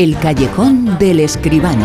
El callejón del escribano.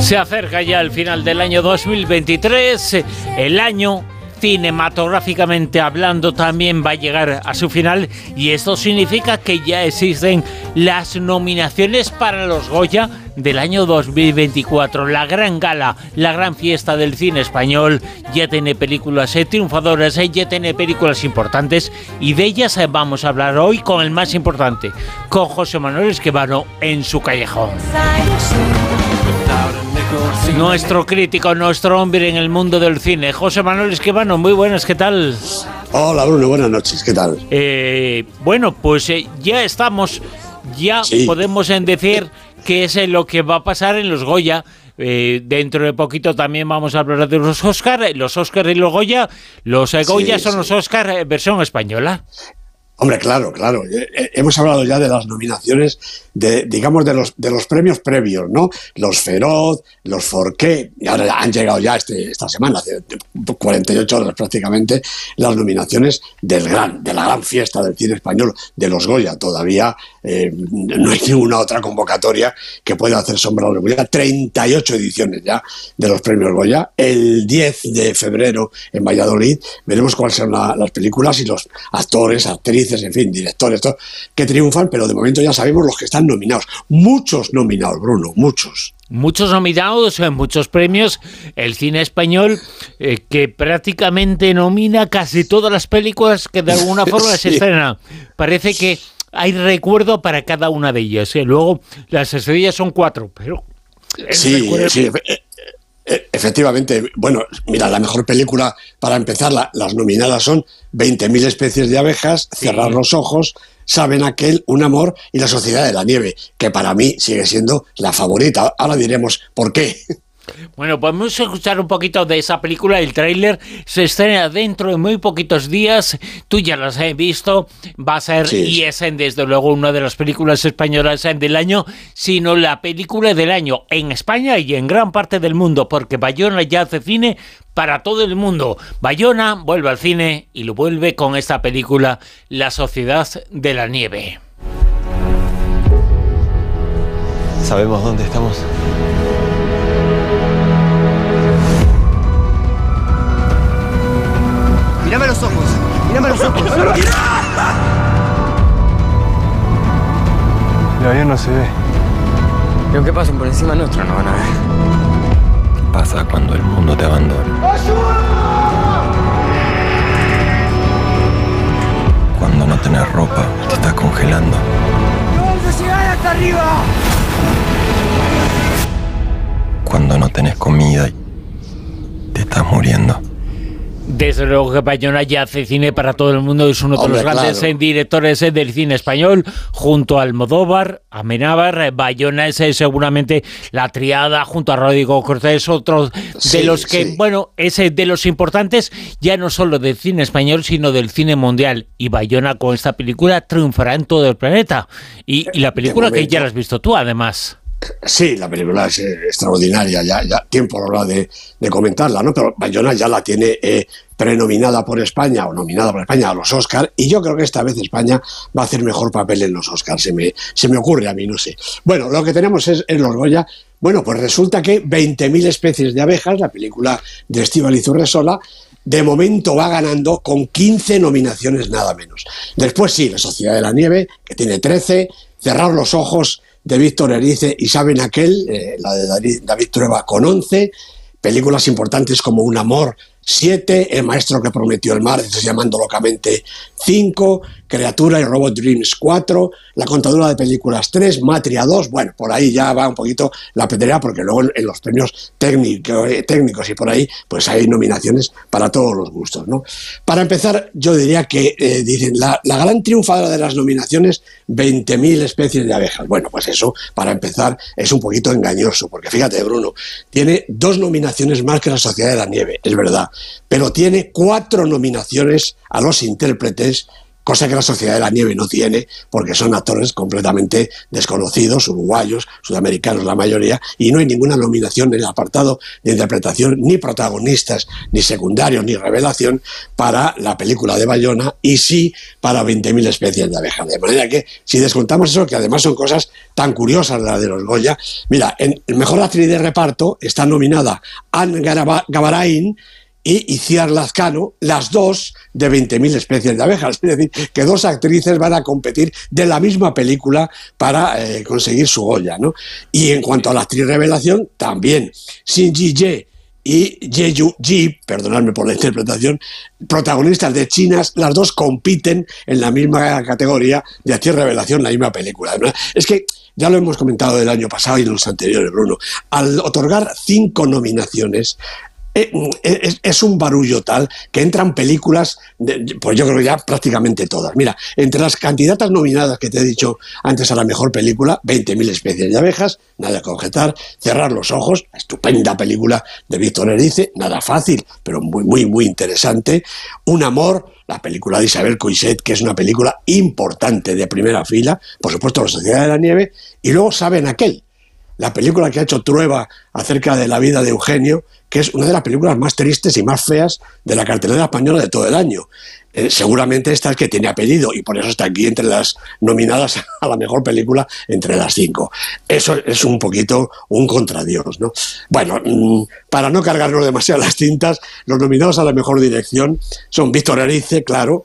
Se acerca ya el final del año 2023, el año cinematográficamente hablando también va a llegar a su final y esto significa que ya existen las nominaciones para los Goya del año 2024. La gran gala, la gran fiesta del cine español ya tiene películas eh, triunfadoras, eh, ya tiene películas importantes y de ellas eh, vamos a hablar hoy con el más importante, con José Manuel Esquivano en su callejón. Nuestro crítico, nuestro hombre en el mundo del cine, José Manuel Esquivano, muy buenas, ¿qué tal? Hola Bruno, buenas noches, ¿qué tal? Eh, bueno, pues eh, ya estamos, ya podemos decir qué es eh, lo que va a pasar en los Goya. dentro de poquito también vamos a hablar de los Oscars, los Oscars y los Goya. Los Goya son los Oscars versión española. Hombre, claro, claro. Eh, eh, hemos hablado ya de las nominaciones, de, digamos, de los, de los premios previos, ¿no? Los Feroz, los Forqué, y ahora han llegado ya este, esta semana, hace 48 horas prácticamente, las nominaciones del gran, de la gran fiesta del cine español, de los Goya. Todavía eh, no hay ninguna otra convocatoria que pueda hacer sombra a los Goya. 38 ediciones ya de los premios Goya. El 10 de febrero en Valladolid veremos cuáles son las películas y los actores, actrices, en fin, directores, que triunfan, pero de momento ya sabemos los que están nominados. Muchos nominados, Bruno, muchos. Muchos nominados, en muchos premios. El cine español eh, que prácticamente nomina casi todas las películas que de alguna forma se estrenan. Parece que hay recuerdo para cada una de ellas. ¿eh? Luego las estrellas son cuatro, pero... Sí, sí, e, efectivamente, bueno, mira, la mejor película para empezar, las nominadas son 20.000 especies de abejas, Cerrar los ojos, Saben aquel, Un amor y La sociedad de la nieve, que para mí sigue siendo la favorita. Ahora diremos por qué. Bueno, podemos escuchar un poquito de esa película. El tráiler se estrena dentro de muy poquitos días. Tú ya las has visto. Va a ser, y es desde luego una de las películas españolas del año, sino la película del año en España y en gran parte del mundo, porque Bayona ya hace cine para todo el mundo. Bayona vuelve al cine y lo vuelve con esta película, La Sociedad de la Nieve. ¿Sabemos dónde estamos? No se ve. Pero que pasen por encima nuestro no van a ver. ¿Qué pasa cuando el mundo te abandona? Cuando no tenés ropa, te estás congelando. ¡No vamos a llegar hasta arriba! Cuando no tenés comida, te estás muriendo. Desde luego que Bayona ya hace cine para todo el mundo, es uno de los grandes eh, directores eh, del cine español, junto a Almodóvar, a Menábar. Eh, Bayona es seguramente la triada, junto a Rodrigo Cortés, otro de los que, bueno, es de los importantes, ya no solo del cine español, sino del cine mundial. Y Bayona con esta película triunfará en todo el planeta. Y, la película que ya la has visto tú, además. Sí, la película es eh, extraordinaria, ya, ya tiempo hablar de, de, comentarla, ¿no? Pero Bayona ya la tiene eh, prenominada por España o nominada por España a los Oscars y yo creo que esta vez España va a hacer mejor papel en los Oscars, se me, se me ocurre a mí, no sé. Bueno, lo que tenemos es en los Goya, bueno, pues resulta que 20.000 especies de abejas, la película de Estíbal Zurresola, de momento va ganando con 15 nominaciones nada menos. Después sí, La Sociedad de la Nieve, que tiene 13, Cerrar los Ojos, de Víctor Erice y Saben Aquel, eh, la de David, Trueba con 11, películas importantes como Un Amor 7, El Maestro que Prometió el Mar, llamando locamente 5, Criatura y Robot Dreams 4, La Contadora de Películas 3, Matria 2, bueno, por ahí ya va un poquito la pedrea porque luego en, los premios técnicos, eh, técnicos y por ahí pues hay nominaciones para todos los gustos, ¿no? Para empezar, yo diría que eh, dicen, la, la, gran triunfadora de las nominaciones, 20.000 especies de abejas. Bueno, pues eso, para empezar, es un poquito engañoso, porque fíjate, Bruno, tiene dos nominaciones más que la Sociedad de la Nieve, es verdad, pero tiene cuatro nominaciones a los intérpretes cosa que la Sociedad de la Nieve no tiene, porque son actores completamente desconocidos, uruguayos, sudamericanos la mayoría, y no hay ninguna nominación en el apartado de interpretación, ni protagonistas, ni secundarios, ni revelación para la película de Bayona, y sí para 20.000 especies de abejas. De manera que, si descontamos eso, que además son cosas tan curiosas las de los Goya, mira, en el mejor actriz de reparto está nominada Anne Gavarain, y Iciar Lazcano, las dos de 20.000 especies de abejas. Es decir, que dos actrices van a competir de la misma película para eh, conseguir su Goya. ¿no? Y en cuanto a la actriz revelación, también Xin Ji y Jeju Ji, perdonadme por la interpretación, protagonistas de chinas, las dos compiten en la misma categoría de actriz revelación, la misma película. Es que ya lo hemos comentado el año pasado y en los anteriores, Bruno. Al otorgar cinco nominaciones, eh, es, un barullo tal que entran películas, pues yo creo ya prácticamente todas. Mira, entre las candidatas nominadas que te he dicho antes a la mejor película, 20.000 especies de abejas, nada que objetar, Cerrar los ojos, estupenda película de Víctor Erice, nada fácil, pero muy, muy, muy interesante. Un amor, la película de Isabel Coixet, que es una película importante de primera fila, por supuesto La Sociedad de la Nieve, y luego Saben aquel, la película que ha hecho Trueba acerca de la vida de Eugenio, que es una de las películas más tristes y más feas de la cartelera española de todo el año. Eh, seguramente esta es que tiene apellido y por eso está aquí entre las nominadas a la mejor película entre las cinco. Eso es un poquito un contradios, ¿no? Bueno, mm, para no cargarnos demasiado las cintas, los nominados a la mejor dirección son Víctor Erice, claro,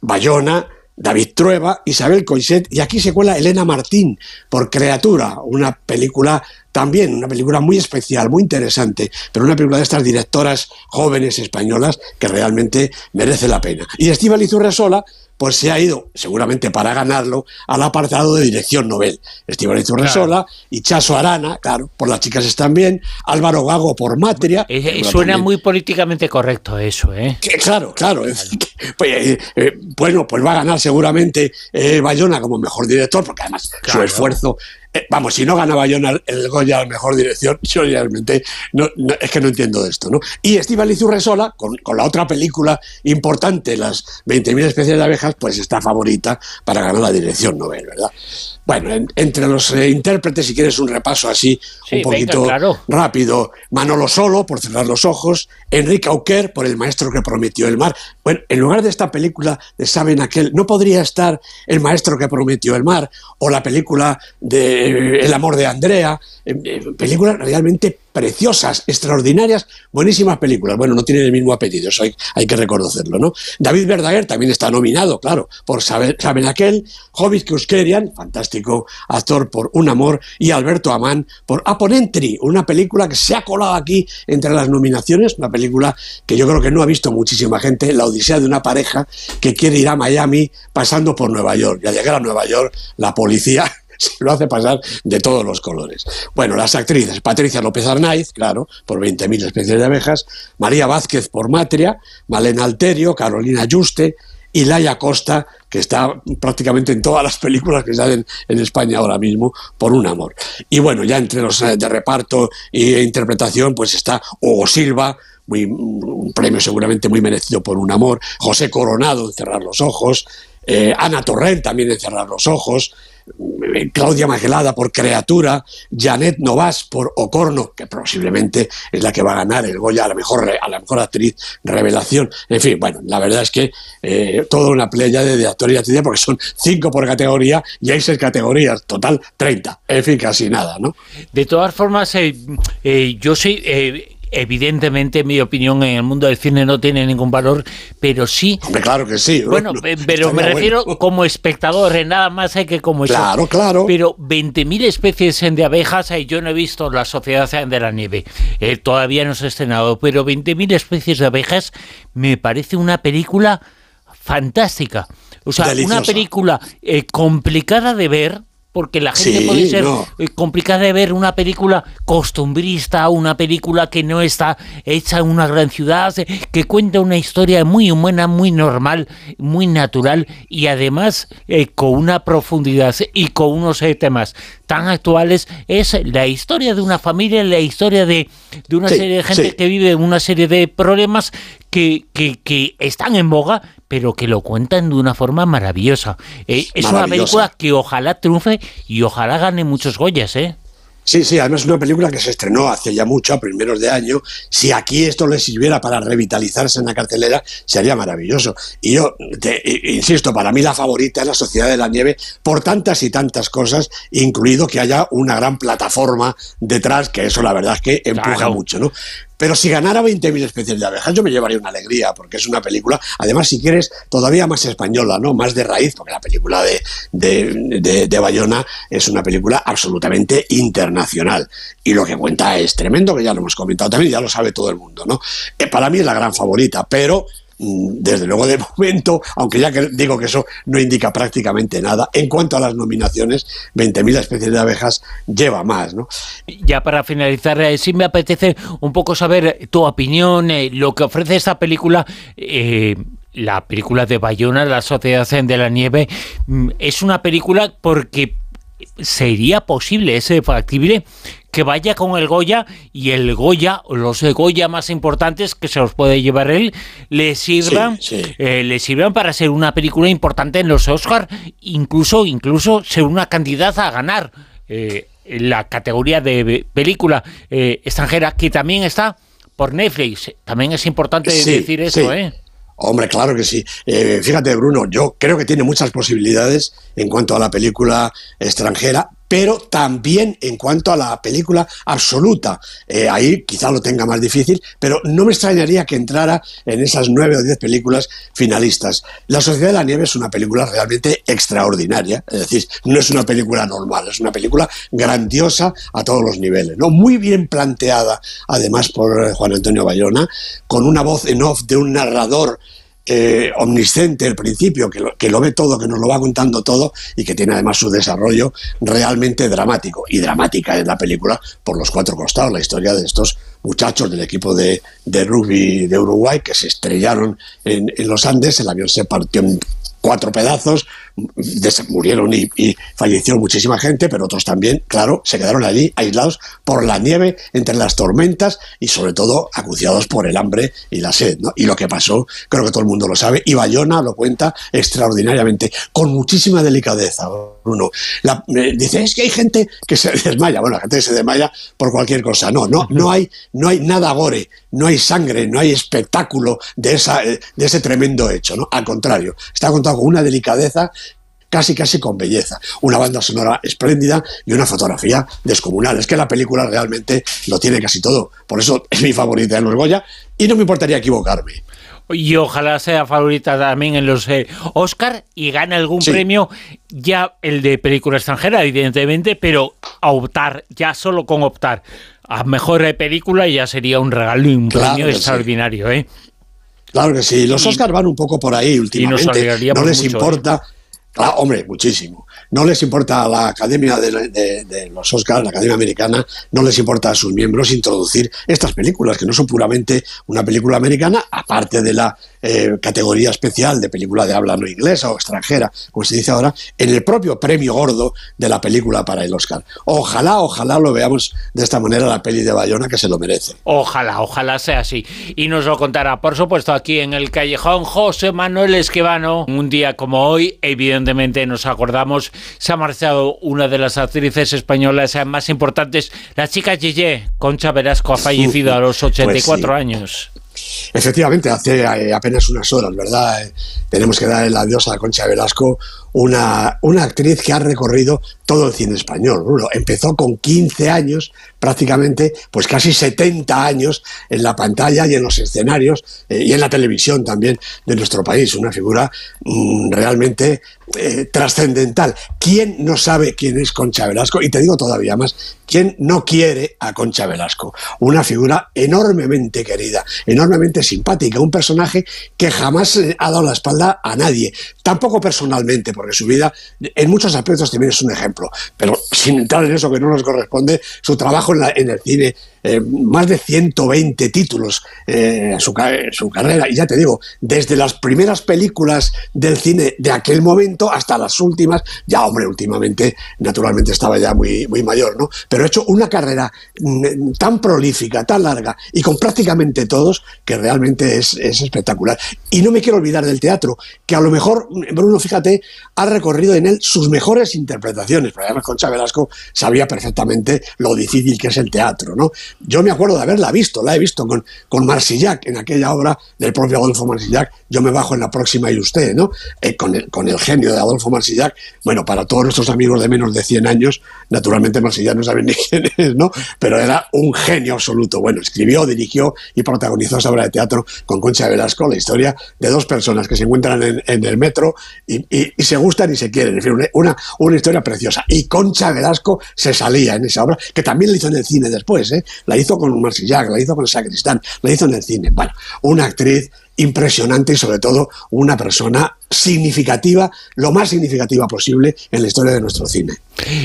Bayona, David Trueba, Isabel Coixet y aquí se cuela Elena Martín por Creatura, una película también, una película muy especial, muy interesante, pero una película de estas directoras jóvenes españolas que realmente merece la pena. Y Estíbal Izurresola pues se ha ido, seguramente para ganarlo, al apartado de dirección Nobel. Estíbal Torresola y Chaso Arana, claro, por las chicas están bien, Álvaro Gago por Matria. Eh, eh, suena muy políticamente correcto eso, ¿eh? claro, claro. Pues, eh, bueno, pues va a ganar seguramente Bayona como mejor director, porque además su esfuerzo eh, vamos, si no gana Bayona el Goya a mejor dirección, yo realmente no, es que no entiendo esto, ¿no? Y Estíbal Izurresola, con, con la otra película importante, Las 20.000 especies de abejas, pues está favorita para ganar la dirección Nobel, ¿verdad? Bueno, entre los eh, intérpretes, si quieres un repaso así, un poquito rápido, Manolo Solo, por cerrar los ojos, Enrique Auquer, por El maestro que prometió el mar. Bueno, en lugar de esta película de Saben aquel, ¿no podría estar El maestro que prometió el mar? O la película de eh, El amor de Andrea, eh, películas realmente preciosas, extraordinarias, buenísimas películas. Bueno, no tienen el mismo apellido, eso hay, que reconocerlo, ¿no? David Verdaguer también está nominado, claro, por Saben, aquel, Hobbit Kuskerian, fantástico actor por Un amor, y Alberto Amán por Aponentry, una película que se ha colado aquí entre las nominaciones, una película que yo creo que no ha visto muchísima gente, la odisea de una pareja que quiere ir a Miami pasando por Nueva York. Y al llegar a Nueva York, la policía lo hace pasar de todos los colores. Bueno, las actrices, Patricia López Arnaiz, claro, por 20.000 especies de abejas, María Vázquez por Matria, Malena Alterio, Carolina Juste, y Laia Costa, que está prácticamente en todas las películas que salen en España ahora mismo, por un amor. Y bueno, ya entre los eh, de reparto e interpretación, pues está Hugo Silva, un premio seguramente muy merecido por un amor, José Coronado en Cerrar los Ojos, eh, Ana Torrent también en Cerrar los Ojos, Claudia Magelada por Creatura, Janet Novas por Ocorno, que posiblemente es la que va a ganar el Goya a la mejor, a la mejor actriz revelación. En fin, bueno, la verdad es que eh, toda una playa de, actores y actrices, porque son cinco por categoría y hay seis categorías, total 30. En fin, casi nada, ¿no? De todas formas, yo soy evidentemente mi opinión en el mundo del cine no tiene ningún valor, pero sí... claro que sí. Bueno, pero me refiero como espectador, nada más hay que como... Claro, claro. Pero 20.000 especies de abejas, yo no he visto La Sociedad de la Nieve, eh, todavía no se ha estrenado, pero 20.000 especies de abejas me parece una película fantástica. O sea, una película eh, complicada de ver, porque la gente puede ser eh, complicada de ver una película costumbrista, una película que no está hecha en una gran ciudad, eh, que cuenta una historia muy humana, muy normal, muy natural y además eh, con una profundidad y con unos temas tan actuales. Es la historia de una familia, la historia de, una serie de gente que vive una serie de problemas que, que, que están en boga, pero que lo cuentan de una forma maravillosa. Eh, es una película que ojalá triunfe y ojalá gane muchos Goyas, ¿eh? Sí, sí, además es una película que se estrenó hace ya mucho, a primeros de año. Si aquí esto le sirviera para revitalizarse en la cartelera, sería maravilloso. Y yo, te, insisto, para mí la favorita es La Sociedad de la Nieve, por tantas y tantas cosas, incluido que haya una gran plataforma detrás, que eso la verdad es que empuja mucho, ¿no? Pero si ganara 20.000 especies de abejas, yo me llevaría una alegría, porque es una película, además, si quieres, todavía más española, ¿no? Más de raíz, porque la película de, de, de, Bayona es una película absolutamente internacional. Y lo que cuenta es tremendo, que ya lo hemos comentado también, ya lo sabe todo el mundo, ¿no? Eh, para mí es la gran favorita, pero desde luego de momento, aunque ya que digo que eso no indica prácticamente nada, en cuanto a las nominaciones, 20.000 especies de abejas lleva más. ¿no? Ya para finalizar, eh, sí me apetece un poco saber tu opinión, eh, lo que ofrece esta película. Eh, la película de Bayona, La Sociedad de la Nieve, mm, es una película porque sería posible, es factible que vaya con el Goya y el Goya, los Goya más importantes que se los puede llevar él, le sirvan, eh, le sirvan para ser una película importante en los Oscars, incluso, incluso ser una candidata a ganar eh, la categoría de película eh, extranjera, que también está por Netflix. También es importante decir eso, ¿eh? Hombre, claro que sí. fíjate, Bruno, yo creo que tiene muchas posibilidades en cuanto a la película extranjera, pero también en cuanto a la película absoluta. Eh, ahí quizá lo tenga más difícil, pero no me extrañaría que entrara en esas nueve o diez películas finalistas. La Sociedad de la Nieve es una película realmente extraordinaria, es decir, no es una película normal, es una película grandiosa a todos los niveles, ¿no? muy bien planteada además por eh, Juan Antonio Bayona, con una voz en off de un narrador eh, omnisciente el principio, que lo, que lo, ve todo, que nos lo va contando todo y que tiene además su desarrollo realmente dramático. Y dramática en la película por los cuatro costados, la historia de estos muchachos del equipo de, de rugby de Uruguay que se estrellaron en, en los Andes, el avión se partió en cuatro pedazos, murieron y, falleció muchísima gente, pero otros también, claro, se quedaron allí aislados por la nieve, entre las tormentas y sobre todo acuciados por el hambre y la sed. Y lo que pasó, creo que todo el mundo lo sabe, y Bayona lo cuenta extraordinariamente, con muchísima delicadeza, Bruno. dice, es que hay gente que se desmaya, bueno, la gente que se desmaya por cualquier cosa. No, no, no hay, no hay nada gore, no hay sangre, no hay espectáculo de, esa, de ese tremendo hecho, ¿no? Al contrario, está contado con una delicadeza casi casi con belleza. Una banda sonora espléndida y una fotografía descomunal. Es que la película realmente lo tiene casi todo. Por eso es mi favorita en los Goya y no me importaría equivocarme. Y ojalá sea favorita también en los eh, Oscar y gane algún premio, ya el de película extranjera, evidentemente, pero a optar, ya solo con optar a mejor película ya sería un regalo y un premio extraordinario, ¿eh? Claro que sí. Los Oscars van un poco por ahí últimamente. no les ¿eh? importa. hombre, muchísimo. No les importa a la Academia de, los Oscars, la Academia Americana, no les importa a sus miembros introducir estas películas, que no son puramente una película americana, aparte de la eh, categoría especial de película de habla no inglesa o extranjera, como se dice ahora, en el propio premio gordo de la película para el Oscar. Ojalá, ojalá lo veamos de esta manera la peli de Bayona, que se lo merece. Ojalá, ojalá sea así. Y nos lo contará, por supuesto, aquí en el callejón José Manuel Esquivano. Un día como hoy, evidentemente nos acordamos se ha marchado una de las actrices españolas más importantes, la chica Gigi, Concha Velasco, ha fallecido a los 84 pues años. Efectivamente, hace eh, apenas unas horas, ¿verdad? Eh, tenemos que dar el adiós a Concha Velasco, una, una actriz que ha recorrido todo el cine español. Empezó con 15 años, prácticamente, pues casi 70 años en la pantalla y en los escenarios eh, y en la televisión también de nuestro país. Una figura mm, realmente trascendental. ¿Quién no sabe quién es Concha Velasco? Y te digo todavía más, ¿quién no quiere a Concha Velasco? Una figura enormemente querida, enormemente simpática, un personaje que jamás ha dado la espalda a nadie, tampoco personalmente, porque su vida en muchos aspectos también es un ejemplo, pero sin entrar en eso que no nos corresponde, su trabajo en, el cine eh, más de 120 títulos en su, su carrera. Y ya te digo, desde las primeras películas del cine de aquel momento hasta las últimas, ya hombre, últimamente, naturalmente estaba ya muy, muy mayor, ¿no? Pero ha hecho una carrera mm, tan prolífica, tan larga y con prácticamente todos que realmente es, es espectacular. Y no me quiero olvidar del teatro, que a lo mejor, Bruno, fíjate, ha recorrido en él sus mejores interpretaciones, porque además Concha Velasco sabía perfectamente lo difícil que es el teatro, ¿no? Yo me acuerdo de haberla visto, la he visto con, con Marsillac, en aquella obra del propio Adolfo Marsillac, Yo me bajo en la próxima y usted, ¿no? Eh, con, el, con el genio de Adolfo Marsillac, bueno, para todos nuestros amigos de menos de 100 años, naturalmente Marsillac no saben ni quién es, ¿no? Pero era un genio absoluto. Bueno, escribió, dirigió y protagonizó esa obra de teatro con Concha Velasco, la historia de dos personas que se encuentran en, en el metro y, se gustan y se quieren. En fin, una, una historia preciosa. Y Concha Velasco se salía en esa obra, que también la hizo en el cine después, ¿eh? La hizo con Marsillac, la hizo con el Sacristán, la hizo en el cine. Bueno, una actriz impresionante y sobre todo una persona significativa, lo más significativa posible en la historia de nuestro cine.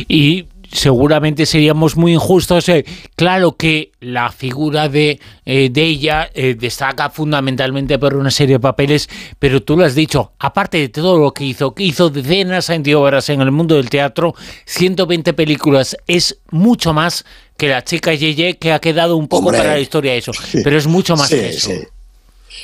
Y seguramente seríamos muy injustos. Eh, claro que la figura de, eh, de ella eh, destaca fundamentalmente por una serie de papeles, pero tú lo has dicho, aparte de todo lo que hizo, que hizo decenas de obras en el mundo del teatro, 120 películas, es mucho más que la chica Yeye, que ha quedado un poco Hombre, para la historia eso, sí, pero es mucho más sí, que eso. Sí.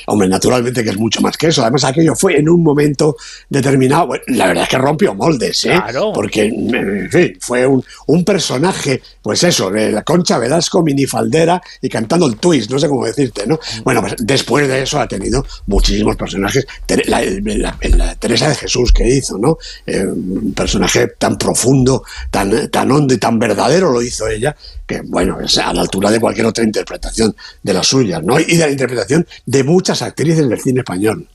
Hombre, naturalmente que es mucho más que eso. Además, aquello fue en un momento determinado. Bueno, la verdad es que rompió moldes, ¿eh? Claro. Porque, en fin, fue un, un, personaje, pues eso, de la Concha Velasco, minifaldera y cantando el twist, no sé cómo decirte, ¿no? Bueno, pues después de eso ha tenido muchísimos personajes. La, la, la Teresa de Jesús que hizo, ¿no? Eh, un personaje tan profundo, tan, tan hondo y tan verdadero lo hizo ella, que, bueno, es a la altura de cualquier otra interpretación de las suyas, ¿no? Y de la interpretación de muchas actrices del cine español.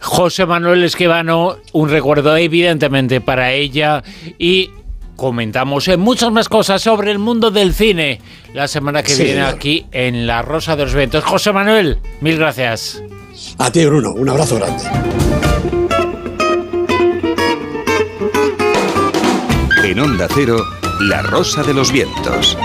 José Manuel Esquivano, un recuerdo evidentemente para ella y comentamos muchas más cosas sobre el mundo del cine la semana que sí, viene señor. aquí en La Rosa de los Vientos. José Manuel, mil gracias. A ti, Bruno, un abrazo grande. En Onda Cero, La Rosa de los Vientos.